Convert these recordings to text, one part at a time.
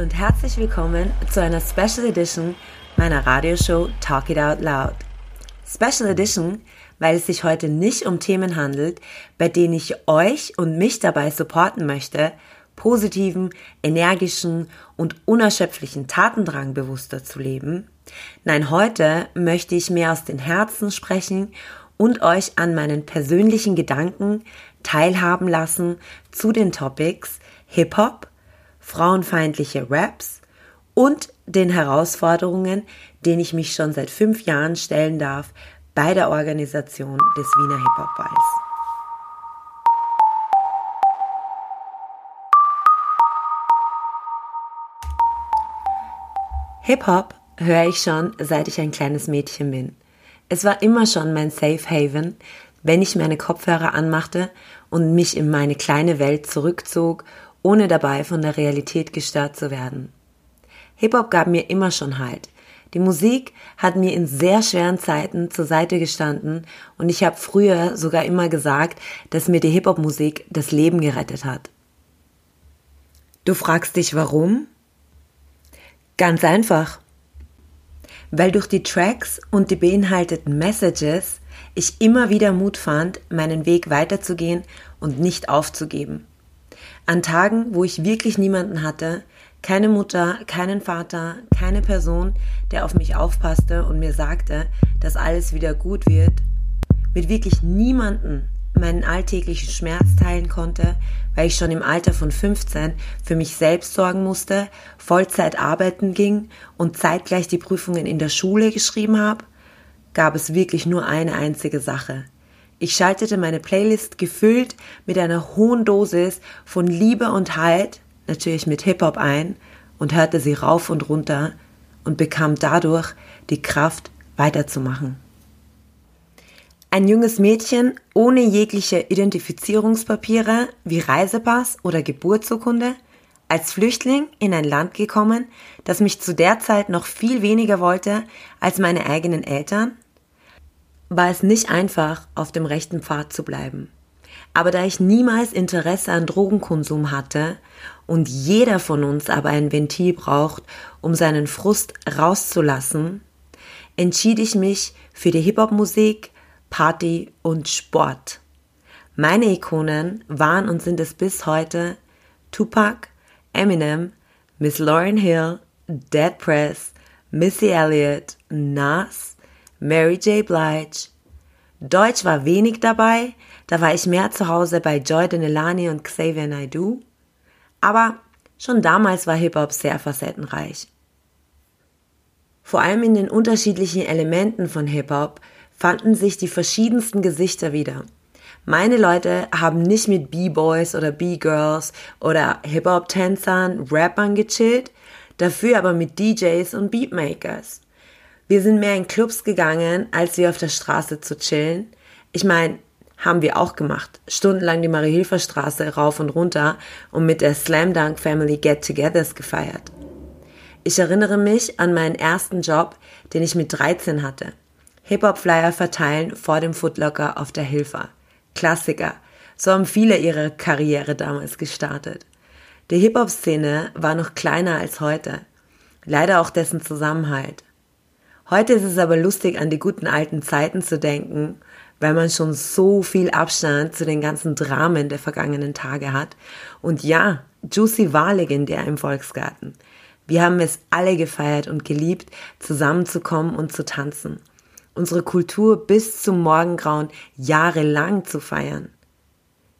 und herzlich willkommen zu einer Special Edition meiner Radioshow Talk It Out Loud. Special Edition, weil es sich heute nicht um Themen handelt, bei denen ich euch und mich dabei supporten möchte, positiven, energischen und unerschöpflichen Tatendrang bewusster zu leben. Nein, heute möchte ich mehr aus den Herzen sprechen und euch an meinen persönlichen Gedanken teilhaben lassen zu den Topics Hip-Hop, frauenfeindliche Raps und den Herausforderungen, denen ich mich schon seit fünf Jahren stellen darf bei der Organisation des Wiener Hip-Hop-Balls. Hip-Hop höre ich schon, seit ich ein kleines Mädchen bin. Es war immer schon mein Safe Haven, wenn ich meine Kopfhörer anmachte und mich in meine kleine Welt zurückzog, ohne dabei von der Realität gestört zu werden. Hip-Hop gab mir immer schon Halt. Die Musik hat mir in sehr schweren Zeiten zur Seite gestanden und ich habe früher sogar immer gesagt, dass mir die Hip-Hop-Musik das Leben gerettet hat. Du fragst dich warum? Ganz einfach. Weil durch die Tracks und die beinhalteten Messages ich immer wieder Mut fand, meinen Weg weiterzugehen und nicht aufzugeben. An Tagen, wo ich wirklich niemanden hatte, keine Mutter, keinen Vater, keine Person, der auf mich aufpasste und mir sagte, dass alles wieder gut wird, mit wirklich niemanden meinen alltäglichen Schmerz teilen konnte, weil ich schon im Alter von 15 für mich selbst sorgen musste, Vollzeit arbeiten ging und zeitgleich die Prüfungen in der Schule geschrieben habe, gab es wirklich nur eine einzige Sache. Ich schaltete meine Playlist gefüllt mit einer hohen Dosis von Liebe und Halt natürlich mit Hip-Hop ein und hörte sie rauf und runter und bekam dadurch die Kraft weiterzumachen. Ein junges Mädchen ohne jegliche Identifizierungspapiere wie Reisepass oder Geburtsurkunde, als Flüchtling in ein Land gekommen, das mich zu der Zeit noch viel weniger wollte als meine eigenen Eltern, war es nicht einfach, auf dem rechten Pfad zu bleiben. Aber da ich niemals Interesse an Drogenkonsum hatte und jeder von uns aber ein Ventil braucht, um seinen Frust rauszulassen, entschied ich mich für die Hip-Hop-Musik, Party und Sport. Meine Ikonen waren und sind es bis heute Tupac, Eminem, Miss Lauryn Hill, Dead Press, Missy Elliott, Nas, Mary J. Blige. Deutsch war wenig dabei, da war ich mehr zu Hause bei Joy Denelani und Xavier Naidoo. Aber schon damals war Hip-Hop sehr facettenreich. Vor allem in den unterschiedlichen Elementen von Hip-Hop fanden sich die verschiedensten Gesichter wieder. Meine Leute haben nicht mit B-Boys oder B-Girls oder Hip-Hop-Tänzern, Rappern gechillt, dafür aber mit DJs und Beatmakers. Wir sind mehr in Clubs gegangen, als wir auf der Straße zu chillen. Ich meine, haben wir auch gemacht. Stundenlang die Marie-Hilfer-Straße rauf und runter und mit der Slam Dunk Family Get-Togethers gefeiert. Ich erinnere mich an meinen ersten Job, den ich mit 13 hatte. Hip-Hop-Flyer verteilen vor dem Footlocker auf der Hilfe. Klassiker. So haben viele ihre Karriere damals gestartet. Die Hip-Hop-Szene war noch kleiner als heute. Leider auch dessen Zusammenhalt. Heute ist es aber lustig, an die guten alten Zeiten zu denken weil man schon so viel Abstand zu den ganzen Dramen der vergangenen Tage hat. Und ja, Juicy war legendär im Volksgarten. Wir haben es alle gefeiert und geliebt, zusammenzukommen und zu tanzen. Unsere Kultur bis zum Morgengrauen jahrelang zu feiern.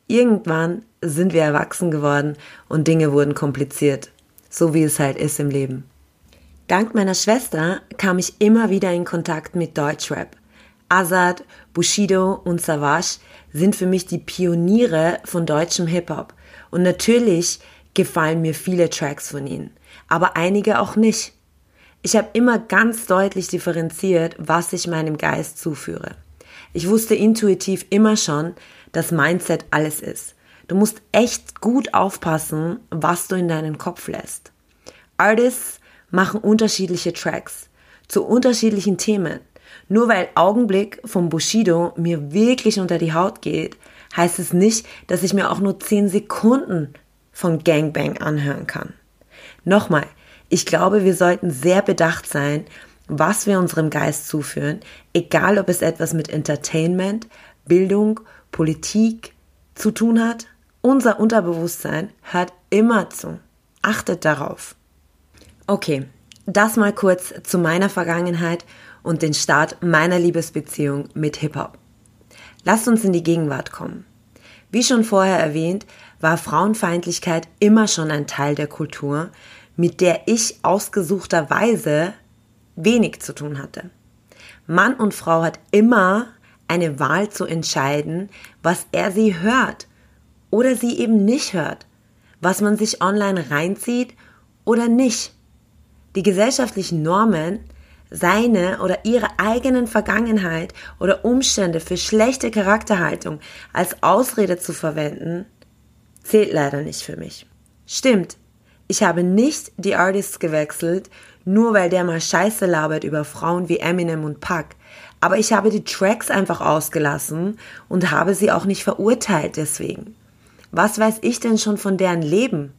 Irgendwann sind wir erwachsen geworden und Dinge wurden kompliziert, so wie es halt ist im Leben. Dank meiner Schwester kam ich immer wieder in Kontakt mit Deutschrap. Azad, Bushido und Savage sind für mich die Pioniere von deutschem Hip-Hop. Und natürlich gefallen mir viele Tracks von ihnen, aber einige auch nicht. Ich habe immer ganz deutlich differenziert, was ich meinem Geist zuführe. Ich wusste intuitiv immer schon, dass Mindset alles ist. Du musst echt gut aufpassen, was du in deinen Kopf lässt. Artists machen unterschiedliche Tracks zu unterschiedlichen Themen. Nur weil Augenblick vom Bushido mir wirklich unter die Haut geht, heißt es nicht, dass ich mir auch nur 10 Sekunden von Gangbang anhören kann. Nochmal, ich glaube, wir sollten sehr bedacht sein, was wir unserem Geist zuführen, egal ob es etwas mit Entertainment, Bildung, Politik zu tun hat. Unser Unterbewusstsein hört immer zu. Achtet darauf. Okay, das mal kurz zu meiner Vergangenheit und den Start meiner Liebesbeziehung mit Hip-Hop. Lasst uns in die Gegenwart kommen. Wie schon vorher erwähnt, war Frauenfeindlichkeit immer schon ein Teil der Kultur, mit der ich ausgesuchterweise wenig zu tun hatte. Mann und Frau hat immer eine Wahl zu entscheiden, was er sie hört oder sie eben nicht hört, was man sich online reinzieht oder nicht. Die gesellschaftlichen Normen, seine oder ihre eigenen Vergangenheit oder Umstände für schlechte Charakterhaltung als Ausrede zu verwenden, zählt leider nicht für mich. Stimmt, ich habe nicht die Artists gewechselt, nur weil der mal Scheiße labert über Frauen wie Eminem und Puck. Aber ich habe die Tracks einfach ausgelassen und habe sie auch nicht verurteilt deswegen. Was weiß ich denn schon von deren Leben?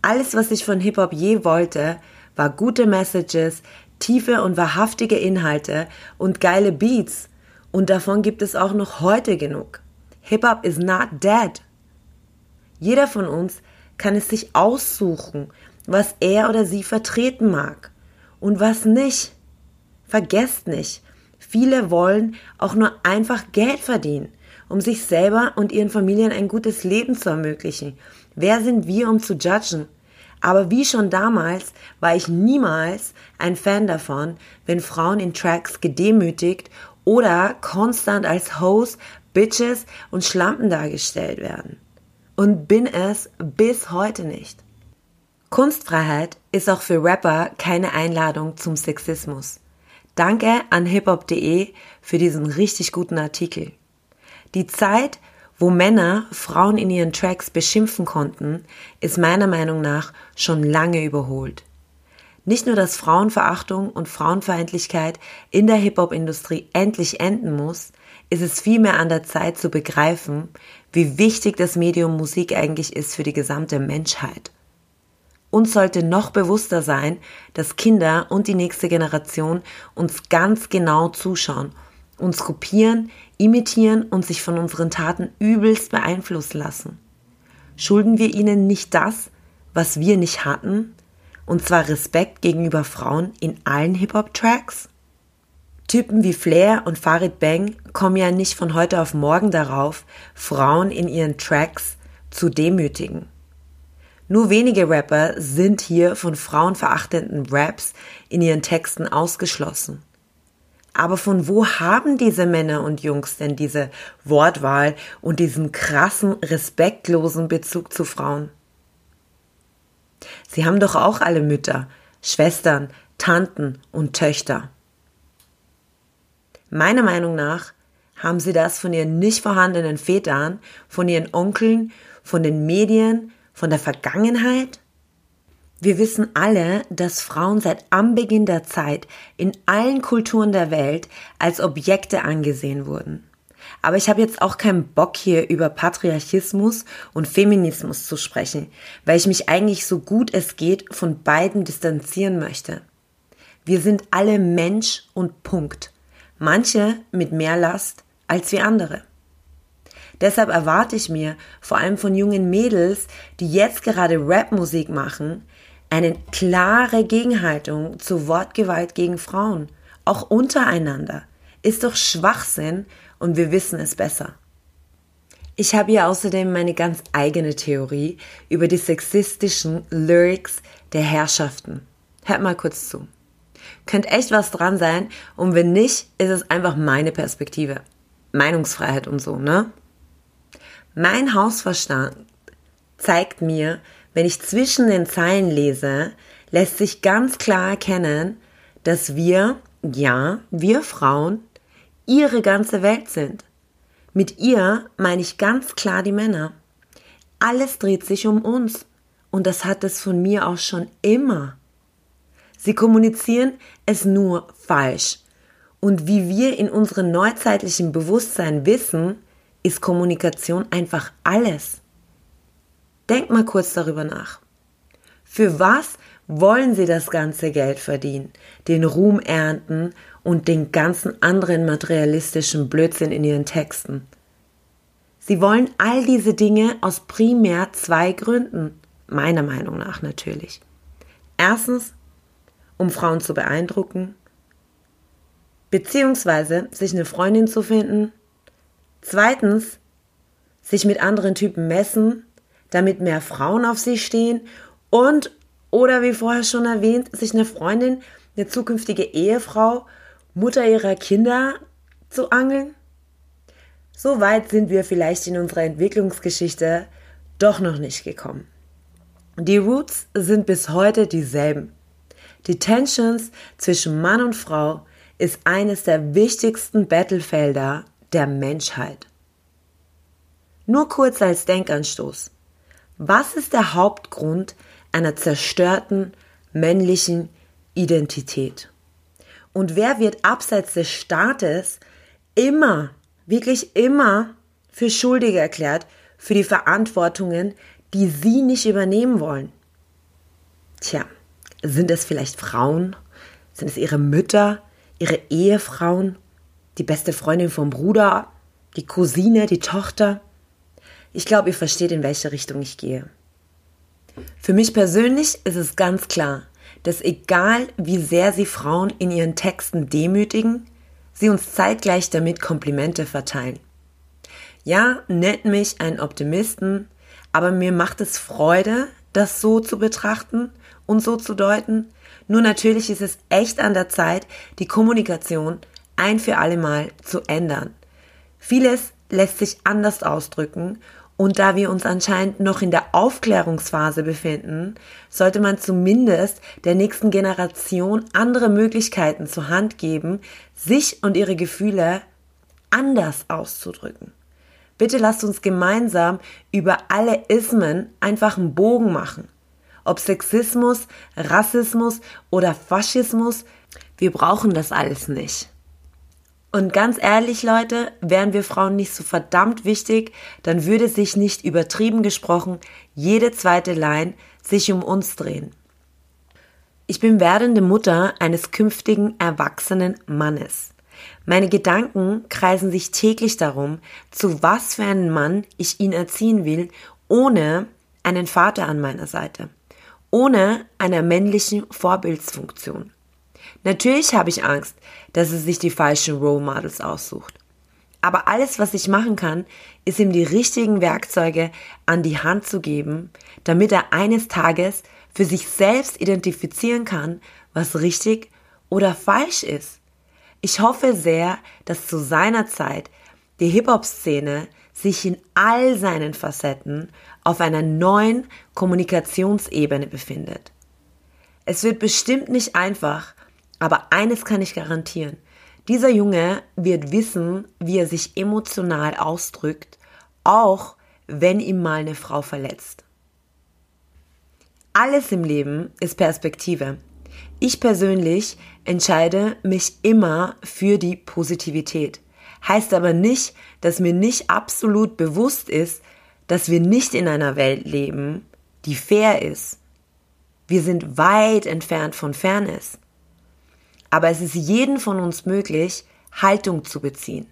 Alles, was ich von Hip-Hop je wollte, war gute Messages, tiefe und wahrhaftige Inhalte und geile Beats. Und davon gibt es auch noch heute genug. Hip-Hop is not dead. Jeder von uns kann es sich aussuchen, was er oder sie vertreten mag und was nicht. Vergesst nicht, viele wollen auch nur einfach Geld verdienen, um sich selber und ihren Familien ein gutes Leben zu ermöglichen. Wer sind wir, um zu judgen? Aber wie schon damals war ich niemals ein Fan davon, wenn Frauen in Tracks gedemütigt oder konstant als Hoes, Bitches und Schlampen dargestellt werden und bin es bis heute nicht. Kunstfreiheit ist auch für Rapper keine Einladung zum Sexismus. Danke an hiphop.de für diesen richtig guten Artikel. Die Zeit, wo Männer Frauen in ihren Tracks beschimpfen konnten, ist meiner Meinung nach schon lange überholt. Nicht nur, dass Frauenverachtung und Frauenfeindlichkeit in der Hip-Hop-Industrie endlich enden muss, ist es vielmehr an der Zeit zu begreifen, wie wichtig das Medium Musik eigentlich ist für die gesamte Menschheit. Uns sollte noch bewusster sein, dass Kinder und die nächste Generation uns ganz genau zuschauen, uns kopieren, imitieren und sich von unseren Taten übelst beeinflussen lassen. Schulden wir ihnen nicht das, was wir nicht hatten, und zwar Respekt gegenüber Frauen in allen Hip-Hop-Tracks? Typen wie Flair und Farid Bang kommen ja nicht von heute auf morgen darauf, Frauen in ihren Tracks zu demütigen. Nur wenige Rapper sind hier von frauenverachtenden Raps in ihren Texten ausgeschlossen. Aber von wo haben diese Männer und Jungs denn diese Wortwahl und diesen krassen, respektlosen Bezug zu Frauen? Sie haben doch auch alle Mütter, Schwestern, Tanten und Töchter. Meiner Meinung nach haben sie das von ihren nicht vorhandenen Vätern, von ihren Onkeln, von den Medien, von der Vergangenheit? Wir wissen alle, dass Frauen seit Anbeginn der Zeit in allen Kulturen der Welt als Objekte angesehen wurden. Aber ich habe jetzt auch keinen Bock hier über Patriarchismus und Feminismus zu sprechen, weil ich mich eigentlich so gut es geht von beiden distanzieren möchte. Wir sind alle Mensch und Punkt manche mit mehr Last als wie andere. Deshalb erwarte ich mir, vor allem von jungen Mädels, die jetzt gerade Rapmusik machen, eine klare Gegenhaltung zur Wortgewalt gegen Frauen, auch untereinander. Ist doch Schwachsinn und wir wissen es besser. Ich habe hier außerdem meine ganz eigene Theorie über die sexistischen Lyrics der Herrschaften. Hört mal kurz zu. Könnte echt was dran sein. Und wenn nicht, ist es einfach meine Perspektive. Meinungsfreiheit und so, ne? Mein Hausverstand zeigt mir, wenn ich zwischen den Zeilen lese, lässt sich ganz klar erkennen, dass wir, ja, wir Frauen, ihre ganze Welt sind. Mit ihr meine ich ganz klar die Männer. Alles dreht sich um uns. Und das hat es von mir auch schon immer. Sie kommunizieren es nur falsch. Und wie wir in unserem neuzeitlichen Bewusstsein wissen, ist Kommunikation einfach alles. Denk mal kurz darüber nach. Für was wollen sie das ganze Geld verdienen, den Ruhm ernten und den ganzen anderen materialistischen Blödsinn in ihren Texten? Sie wollen all diese Dinge aus primär zwei Gründen, meiner Meinung nach natürlich. Erstens, um Frauen zu beeindrucken, beziehungsweise sich eine Freundin zu finden. Zweitens, sich mit anderen Typen messen, damit mehr Frauen auf sie stehen und oder wie vorher schon erwähnt, sich eine Freundin, eine zukünftige Ehefrau, Mutter ihrer Kinder zu angeln? So weit sind wir vielleicht in unserer Entwicklungsgeschichte doch noch nicht gekommen. Die Roots sind bis heute dieselben. Die Tensions zwischen Mann und Frau ist eines der wichtigsten Battlefelder der Menschheit. Nur kurz als Denkanstoß. Was ist der Hauptgrund einer zerstörten männlichen Identität? Und wer wird abseits des Staates immer, wirklich immer für schuldig erklärt für die Verantwortungen, die sie nicht übernehmen wollen? Tja, sind es vielleicht Frauen? Sind es ihre Mütter, ihre Ehefrauen, die beste Freundin vom Bruder, die Cousine, die Tochter? Ich glaube, ihr versteht, in welche Richtung ich gehe. Für mich persönlich ist es ganz klar, dass egal wie sehr sie Frauen in ihren Texten demütigen, sie uns zeitgleich damit Komplimente verteilen. Ja, nennt mich einen Optimisten, aber mir macht es Freude, das so zu betrachten und so zu deuten. Nur natürlich ist es echt an der Zeit, die Kommunikation ein für alle Mal zu ändern. Vieles lässt sich anders ausdrücken und da wir uns anscheinend noch in der Aufklärungsphase befinden, sollte man zumindest der nächsten Generation andere Möglichkeiten zur Hand geben, sich und ihre Gefühle anders auszudrücken. Bitte lasst uns gemeinsam über alle Ismen einfach einen Bogen machen. Ob Sexismus, Rassismus oder Faschismus, wir brauchen das alles nicht. Und ganz ehrlich, Leute, wären wir Frauen nicht so verdammt wichtig, dann würde sich nicht übertrieben gesprochen jede zweite Line sich um uns drehen. Ich bin werdende Mutter eines künftigen erwachsenen Mannes. Meine Gedanken kreisen sich täglich darum, zu was für einen Mann ich ihn erziehen will, ohne einen Vater an meiner Seite, ohne einer männlichen Vorbildsfunktion. Natürlich habe ich Angst, dass er sich die falschen Role Models aussucht. Aber alles, was ich machen kann, ist ihm die richtigen Werkzeuge an die Hand zu geben, damit er eines Tages für sich selbst identifizieren kann, was richtig oder falsch ist. Ich hoffe sehr, dass zu seiner Zeit die Hip-Hop-Szene sich in all seinen Facetten auf einer neuen Kommunikationsebene befindet. Es wird bestimmt nicht einfach, aber eines kann ich garantieren. Dieser Junge wird wissen, wie er sich emotional ausdrückt, auch wenn ihm mal eine Frau verletzt. Alles im Leben ist Perspektive. Ich persönlich entscheide mich immer für die Positivität. Heißt aber nicht, dass mir nicht absolut bewusst ist, dass wir nicht in einer Welt leben, die fair ist. Wir sind weit entfernt von Fairness. Aber es ist jeden von uns möglich, Haltung zu beziehen.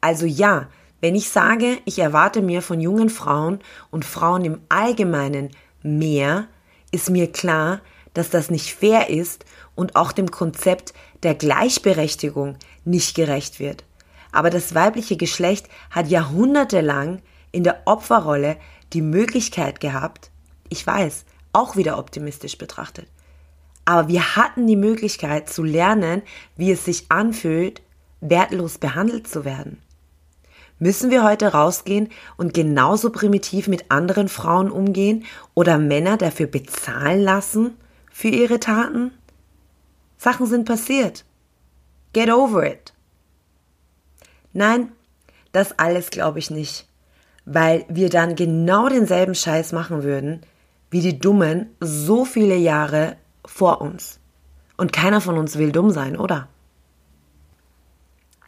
Also ja, wenn ich sage, ich erwarte mir von jungen Frauen und Frauen im Allgemeinen mehr, ist mir klar, dass das nicht fair ist und auch dem Konzept der Gleichberechtigung nicht gerecht wird. Aber das weibliche Geschlecht hat jahrhundertelang in der Opferrolle die Möglichkeit gehabt, ich weiß, auch wieder optimistisch betrachtet, aber wir hatten die Möglichkeit zu lernen, wie es sich anfühlt, wertlos behandelt zu werden. Müssen wir heute rausgehen und genauso primitiv mit anderen Frauen umgehen oder Männer dafür bezahlen lassen für ihre Taten? Sachen sind passiert. Get over it. Nein, das alles glaube ich nicht, weil wir dann genau denselben Scheiß machen würden, wie die Dummen so viele Jahre vor uns. Und keiner von uns will dumm sein, oder?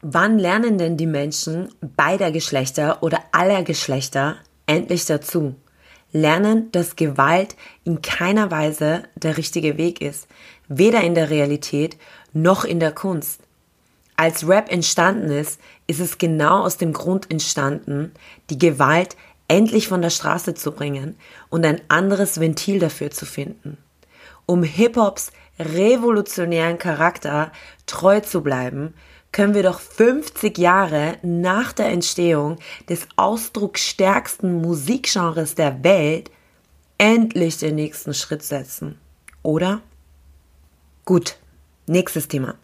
Wann lernen denn die Menschen beider Geschlechter oder aller Geschlechter endlich dazu? lernen, dass Gewalt in keiner Weise der richtige Weg ist, weder in der Realität noch in der Kunst. Als Rap entstanden ist, ist es genau aus dem Grund entstanden, die Gewalt endlich von der Straße zu bringen und ein anderes Ventil dafür zu finden. Um Hip-Hops revolutionären Charakter treu zu bleiben, können wir doch 50 Jahre nach der Entstehung des ausdrucksstärksten Musikgenres der Welt endlich den nächsten Schritt setzen. Oder? Gut, nächstes Thema.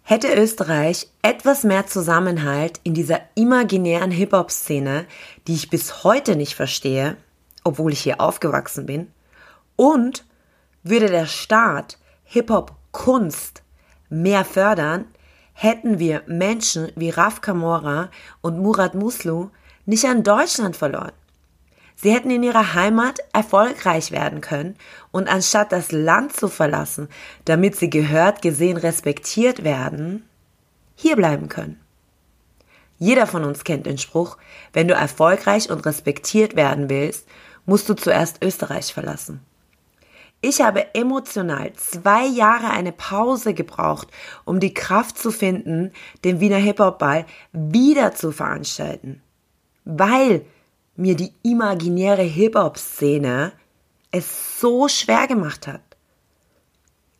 Hätte Österreich etwas mehr Zusammenhalt in dieser imaginären Hip-Hop-Szene, die ich bis heute nicht verstehe, obwohl ich hier aufgewachsen bin, und würde der Staat Hip-Hop-Kunst mehr fördern, hätten wir Menschen wie Raf Kamora und Murat Muslu nicht an Deutschland verloren. Sie hätten in ihrer Heimat erfolgreich werden können und anstatt das Land zu verlassen, damit sie gehört, gesehen, respektiert werden, hier bleiben können. Jeder von uns kennt den Spruch, wenn du erfolgreich und respektiert werden willst, musst du zuerst Österreich verlassen. Ich habe emotional zwei Jahre eine Pause gebraucht, um die Kraft zu finden, den Wiener Hip-Hop-Ball wieder zu veranstalten. Weil mir die imaginäre Hip-Hop-Szene es so schwer gemacht hat.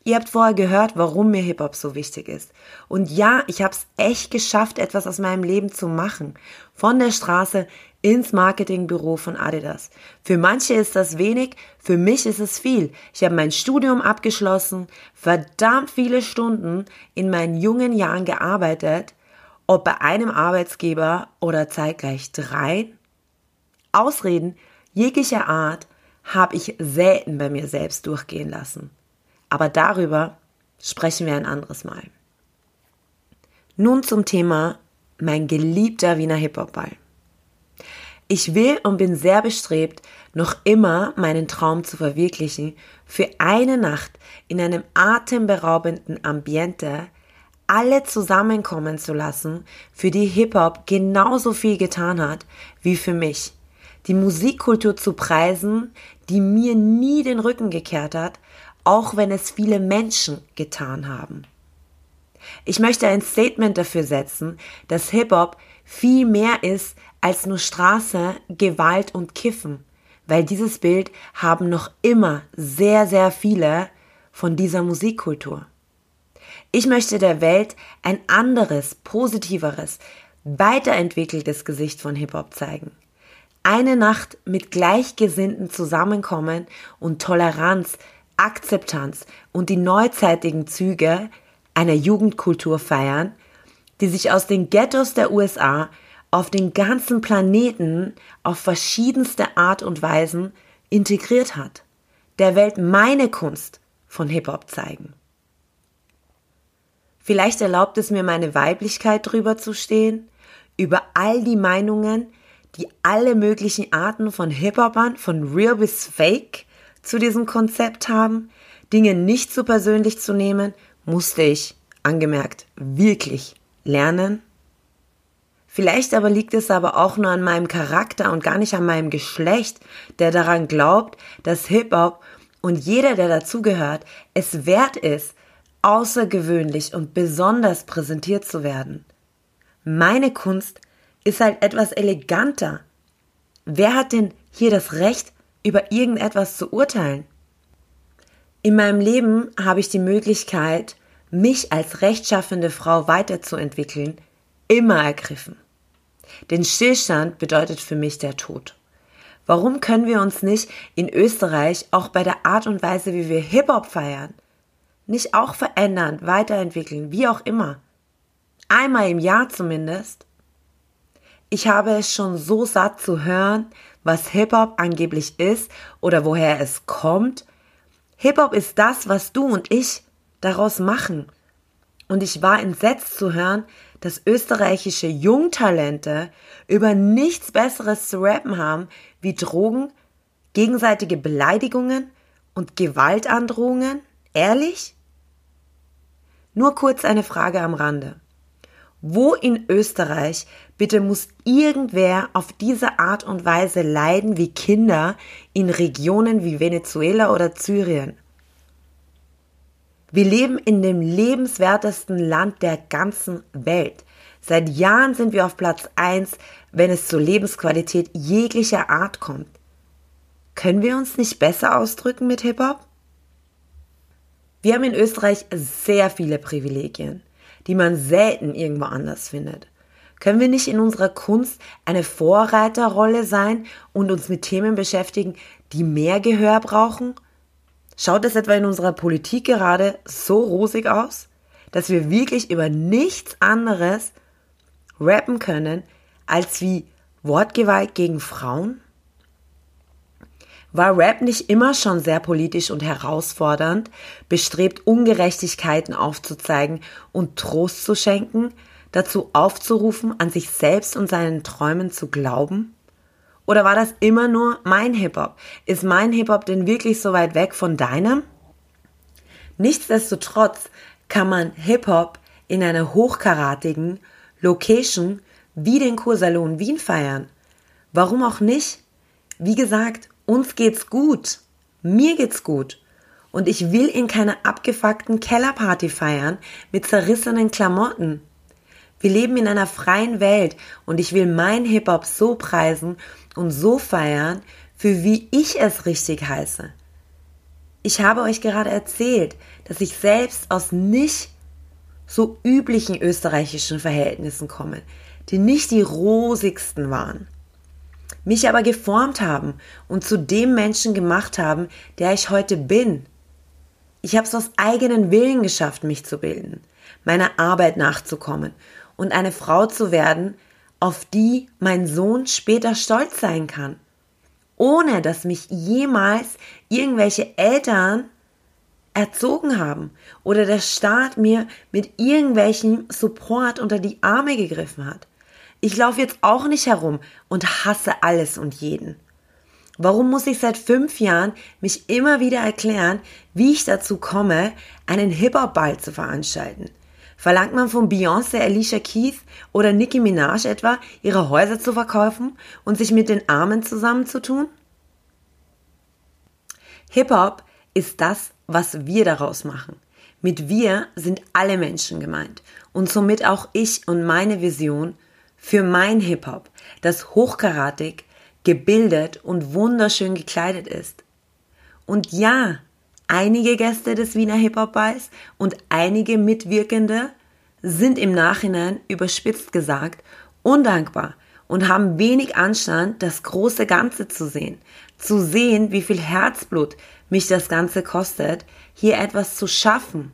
Ihr habt vorher gehört, warum mir Hip-Hop so wichtig ist. Und ja, ich habe es echt geschafft, etwas aus meinem Leben zu machen. Von der Straße ins Marketingbüro von Adidas. Für manche ist das wenig, für mich ist es viel. Ich habe mein Studium abgeschlossen, verdammt viele Stunden in meinen jungen Jahren gearbeitet, ob bei einem Arbeitsgeber oder zeitgleich drei. Ausreden jeglicher Art habe ich selten bei mir selbst durchgehen lassen. Aber darüber sprechen wir ein anderes Mal. Nun zum Thema mein geliebter Wiener Hip-Hop-Ball. Ich will und bin sehr bestrebt, noch immer meinen Traum zu verwirklichen, für eine Nacht in einem atemberaubenden Ambiente alle zusammenkommen zu lassen, für die Hip-Hop genauso viel getan hat wie für mich. Die Musikkultur zu preisen, die mir nie den Rücken gekehrt hat, auch wenn es viele Menschen getan haben. Ich möchte ein Statement dafür setzen, dass Hip-Hop viel mehr ist als nur Straße, Gewalt und Kiffen, weil dieses Bild haben noch immer sehr, sehr viele von dieser Musikkultur. Ich möchte der Welt ein anderes, positiveres, weiterentwickeltes Gesicht von Hip-Hop zeigen. Eine Nacht mit Gleichgesinnten zusammenkommen und Toleranz, Akzeptanz und die neuzeitigen Züge einer Jugendkultur feiern, die sich aus den Ghettos der USA auf den ganzen Planeten auf verschiedenste Art und Weisen integriert hat. Der Welt meine Kunst von Hip-Hop zeigen. Vielleicht erlaubt es mir meine Weiblichkeit drüber zu stehen, über all die Meinungen, die alle möglichen Arten von Hip-Hopern, von real bis fake, zu diesem Konzept haben, Dinge nicht so persönlich zu nehmen, musste ich, angemerkt, wirklich lernen Vielleicht aber liegt es aber auch nur an meinem Charakter und gar nicht an meinem Geschlecht, der daran glaubt, dass Hip-Hop und jeder, der dazugehört, es wert ist, außergewöhnlich und besonders präsentiert zu werden. Meine Kunst ist halt etwas eleganter. Wer hat denn hier das Recht, über irgendetwas zu urteilen? In meinem Leben habe ich die Möglichkeit, mich als rechtschaffende Frau weiterzuentwickeln, immer ergriffen. Denn Stillstand bedeutet für mich der Tod. Warum können wir uns nicht in Österreich auch bei der Art und Weise, wie wir Hip-Hop feiern, nicht auch verändern, weiterentwickeln, wie auch immer? Einmal im Jahr zumindest. Ich habe es schon so satt zu hören, was Hip-Hop angeblich ist oder woher es kommt. Hip-Hop ist das, was du und ich daraus machen. Und ich war entsetzt zu hören, dass österreichische Jungtalente über nichts Besseres zu rappen haben wie Drogen, gegenseitige Beleidigungen und Gewaltandrohungen? Ehrlich? Nur kurz eine Frage am Rande. Wo in Österreich bitte muss irgendwer auf diese Art und Weise leiden wie Kinder in Regionen wie Venezuela oder Syrien? Wir leben in dem lebenswertesten Land der ganzen Welt. Seit Jahren sind wir auf Platz 1, wenn es zur Lebensqualität jeglicher Art kommt. Können wir uns nicht besser ausdrücken mit Hip-Hop? Wir haben in Österreich sehr viele Privilegien, die man selten irgendwo anders findet. Können wir nicht in unserer Kunst eine Vorreiterrolle sein und uns mit Themen beschäftigen, die mehr Gehör brauchen? Schaut es etwa in unserer Politik gerade so rosig aus, dass wir wirklich über nichts anderes rappen können, als wie Wortgewalt gegen Frauen? War Rap nicht immer schon sehr politisch und herausfordernd, bestrebt Ungerechtigkeiten aufzuzeigen und Trost zu schenken, dazu aufzurufen, an sich selbst und seinen Träumen zu glauben? Oder war das immer nur mein Hip-Hop? Ist mein Hip-Hop denn wirklich so weit weg von deinem? Nichtsdestotrotz kann man Hip-Hop in einer hochkaratigen Location wie den Kursalon Wien feiern. Warum auch nicht? Wie gesagt, uns geht's gut. Mir geht's gut. Und ich will in keiner abgefuckten Kellerparty feiern mit zerrissenen Klamotten. Wir leben in einer freien Welt und ich will mein Hip-Hop so preisen und so feiern, für wie ich es richtig heiße. Ich habe euch gerade erzählt, dass ich selbst aus nicht so üblichen österreichischen Verhältnissen komme, die nicht die rosigsten waren, mich aber geformt haben und zu dem Menschen gemacht haben, der ich heute bin. Ich habe es aus eigenen Willen geschafft, mich zu bilden, meiner Arbeit nachzukommen und eine Frau zu werden, auf die mein Sohn später stolz sein kann, ohne dass mich jemals irgendwelche Eltern erzogen haben oder der Staat mir mit irgendwelchem Support unter die Arme gegriffen hat. Ich laufe jetzt auch nicht herum und hasse alles und jeden. Warum muss ich seit fünf Jahren mich immer wieder erklären, wie ich dazu komme, einen Hip-Hop-Ball zu veranstalten? Verlangt man von Beyoncé, Alicia Keith oder Nicki Minaj etwa, ihre Häuser zu verkaufen und sich mit den Armen zusammenzutun? Hip-Hop ist das, was wir daraus machen. Mit wir sind alle Menschen gemeint und somit auch ich und meine Vision für mein Hip-Hop, das hochkaratig, gebildet und wunderschön gekleidet ist. Und ja, Einige Gäste des Wiener Hip-Hop-Balls und einige Mitwirkende sind im Nachhinein überspitzt gesagt undankbar und haben wenig Anstand, das große Ganze zu sehen, zu sehen, wie viel Herzblut mich das Ganze kostet, hier etwas zu schaffen.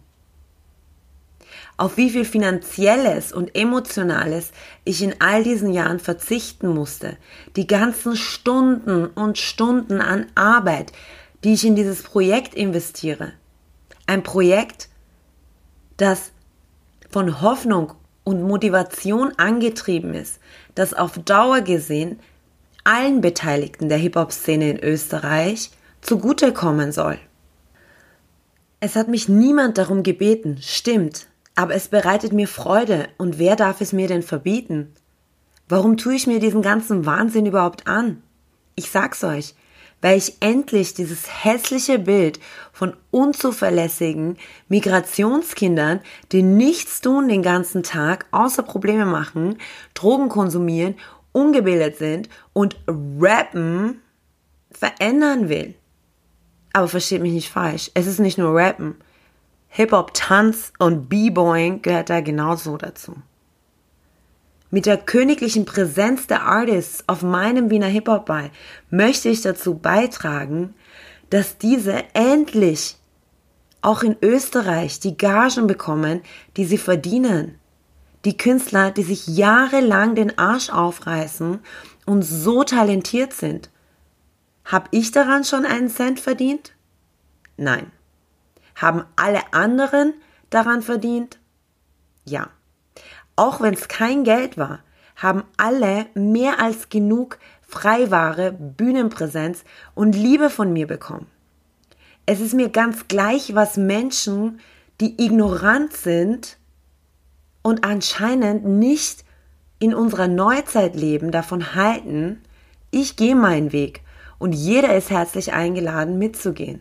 Auf wie viel finanzielles und emotionales ich in all diesen Jahren verzichten musste, die ganzen Stunden und Stunden an Arbeit, die ich in dieses Projekt investiere. Ein Projekt, das von Hoffnung und Motivation angetrieben ist, das auf Dauer gesehen allen Beteiligten der Hip-Hop-Szene in Österreich zugutekommen soll. Es hat mich niemand darum gebeten, stimmt, aber es bereitet mir Freude und wer darf es mir denn verbieten? Warum tue ich mir diesen ganzen Wahnsinn überhaupt an? Ich sag's euch, weil ich endlich dieses hässliche Bild von unzuverlässigen Migrationskindern, die nichts tun den ganzen Tag, außer Probleme machen, Drogen konsumieren, ungebildet sind und rappen, verändern will. Aber versteht mich nicht falsch, es ist nicht nur rappen. Hip-Hop, Tanz und B-Boying gehört da genauso dazu. Mit der königlichen Präsenz der Artists auf meinem Wiener Hip-Hop-Ball möchte ich dazu beitragen, dass diese endlich auch in Österreich die Gagen bekommen, die sie verdienen. Die Künstler, die sich jahrelang den Arsch aufreißen und so talentiert sind. Hab ich daran schon einen Cent verdient? Nein. Haben alle anderen daran verdient? Ja. Auch wenn es kein Geld war, haben alle mehr als genug Freiware, Bühnenpräsenz und Liebe von mir bekommen. Es ist mir ganz gleich, was Menschen, die ignorant sind und anscheinend nicht in unserer Neuzeit leben, davon halten, ich gehe meinen Weg und jeder ist herzlich eingeladen mitzugehen.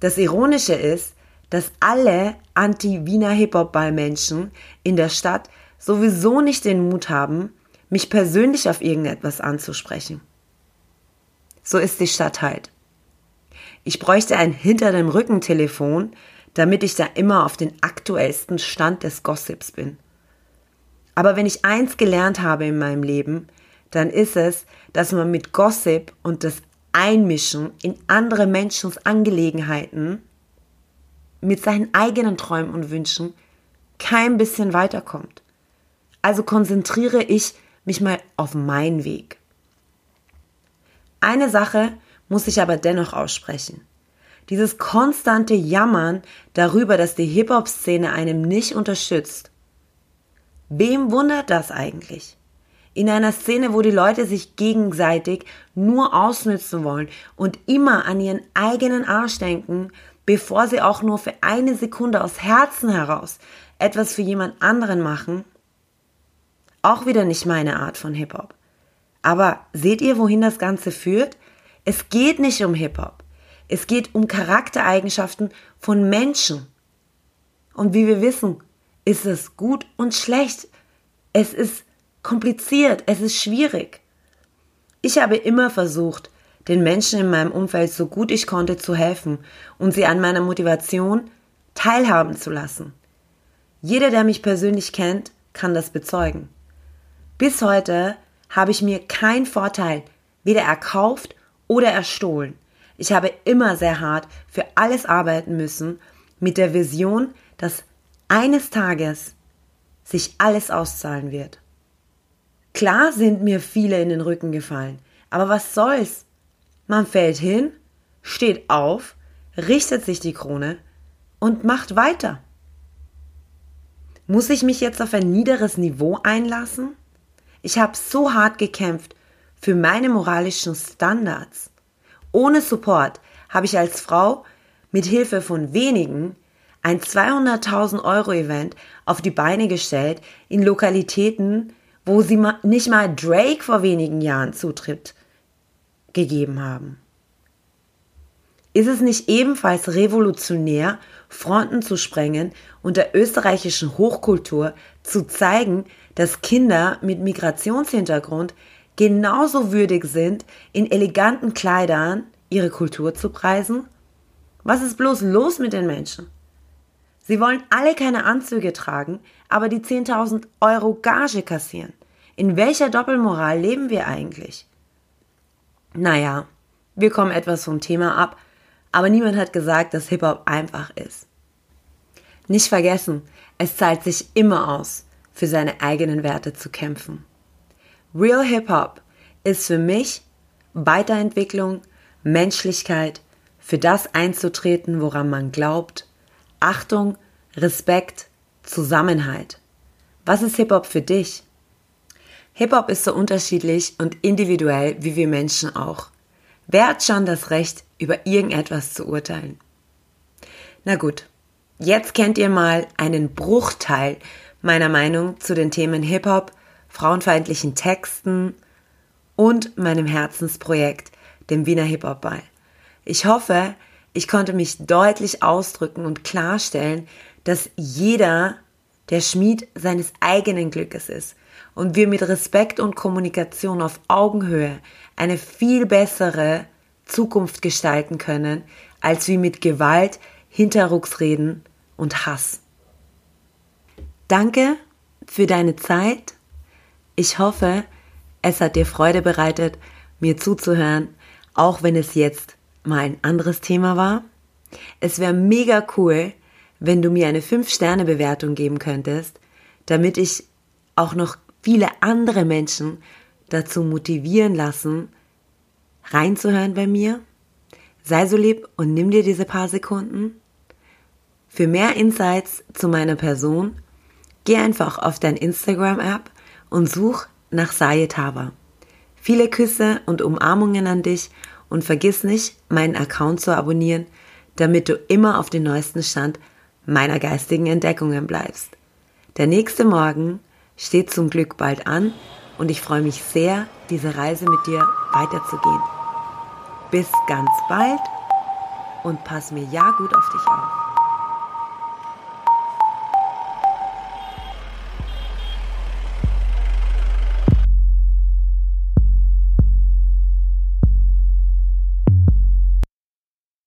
Das Ironische ist, dass alle Anti-Wiener Hip-Hop-Ball-Menschen in der Stadt sowieso nicht den Mut haben, mich persönlich auf irgendetwas anzusprechen. So ist die Stadt halt. Ich bräuchte ein hinter dem Rücken Telefon, damit ich da immer auf den aktuellsten Stand des Gossips bin. Aber wenn ich eins gelernt habe in meinem Leben, dann ist es, dass man mit Gossip und das Einmischen in andere Menschens Angelegenheiten mit seinen eigenen Träumen und Wünschen kein bisschen weiterkommt. Also konzentriere ich mich mal auf meinen Weg. Eine Sache muss ich aber dennoch aussprechen. Dieses konstante Jammern darüber, dass die Hip-Hop-Szene einem nicht unterstützt. Wem wundert das eigentlich? In einer Szene, wo die Leute sich gegenseitig nur ausnützen wollen und immer an ihren eigenen Arsch denken, bevor sie auch nur für eine Sekunde aus Herzen heraus etwas für jemand anderen machen, auch wieder nicht meine Art von Hip-Hop. Aber seht ihr, wohin das Ganze führt? Es geht nicht um Hip-Hop. Es geht um Charaktereigenschaften von Menschen. Und wie wir wissen, ist es gut und schlecht. Es ist kompliziert, es ist schwierig. Ich habe immer versucht, den Menschen in meinem Umfeld so gut ich konnte zu helfen und sie an meiner Motivation teilhaben zu lassen. Jeder, der mich persönlich kennt, kann das bezeugen. Bis heute habe ich mir keinen Vorteil weder erkauft oder erstohlen. Ich habe immer sehr hart für alles arbeiten müssen mit der Vision, dass eines Tages sich alles auszahlen wird. Klar sind mir viele in den Rücken gefallen, aber was soll's? Man fällt hin, steht auf, richtet sich die Krone und macht weiter. Muss ich mich jetzt auf ein niederes Niveau einlassen? Ich habe so hart gekämpft für meine moralischen Standards. Ohne Support habe ich als Frau mit Hilfe von wenigen ein 200.000 Euro Event auf die Beine gestellt in Lokalitäten, wo sie nicht mal Drake vor wenigen Jahren Zutritt gegeben haben. Ist es nicht ebenfalls revolutionär, Fronten zu sprengen und der österreichischen Hochkultur zu zeigen, dass Kinder mit Migrationshintergrund genauso würdig sind, in eleganten Kleidern ihre Kultur zu preisen? Was ist bloß los mit den Menschen? Sie wollen alle keine Anzüge tragen, aber die 10.000 Euro Gage kassieren. In welcher Doppelmoral leben wir eigentlich? Naja, wir kommen etwas vom Thema ab, aber niemand hat gesagt, dass Hip-Hop einfach ist. Nicht vergessen, es zahlt sich immer aus, für seine eigenen Werte zu kämpfen. Real Hip-Hop ist für mich Weiterentwicklung, Menschlichkeit, für das einzutreten, woran man glaubt, Achtung, Respekt, Zusammenhalt. Was ist Hip-Hop für dich? Hip-Hop ist so unterschiedlich und individuell wie wir Menschen auch. Wer hat schon das Recht, über irgendetwas zu urteilen? Na gut, jetzt kennt ihr mal einen Bruchteil meiner Meinung zu den Themen Hip-Hop, frauenfeindlichen Texten und meinem Herzensprojekt, dem Wiener Hip-Hop-Ball. Ich hoffe, ich konnte mich deutlich ausdrücken und klarstellen, dass jeder der Schmied seines eigenen Glückes ist und wir mit Respekt und Kommunikation auf Augenhöhe eine viel bessere Zukunft gestalten können, als wie mit Gewalt, Hinterrucksreden und Hass. Danke für deine Zeit. Ich hoffe, es hat dir Freude bereitet, mir zuzuhören, auch wenn es jetzt mal ein anderes Thema war. Es wäre mega cool, wenn du mir eine 5-Sterne-Bewertung geben könntest, damit ich auch noch viele andere Menschen dazu motivieren lassen, reinzuhören bei mir. Sei so lieb und nimm dir diese paar Sekunden. Für mehr Insights zu meiner Person, geh einfach auf dein Instagram-App und such nach Sayed Hava. Viele Küsse und Umarmungen an dich und vergiss nicht, meinen Account zu abonnieren, damit du immer auf den neuesten Stand meiner geistigen Entdeckungen bleibst. Der nächste Morgen steht zum Glück bald an und ich freue mich sehr, diese Reise mit dir weiterzugehen. Bis ganz bald und pass mir ja gut auf dich auf.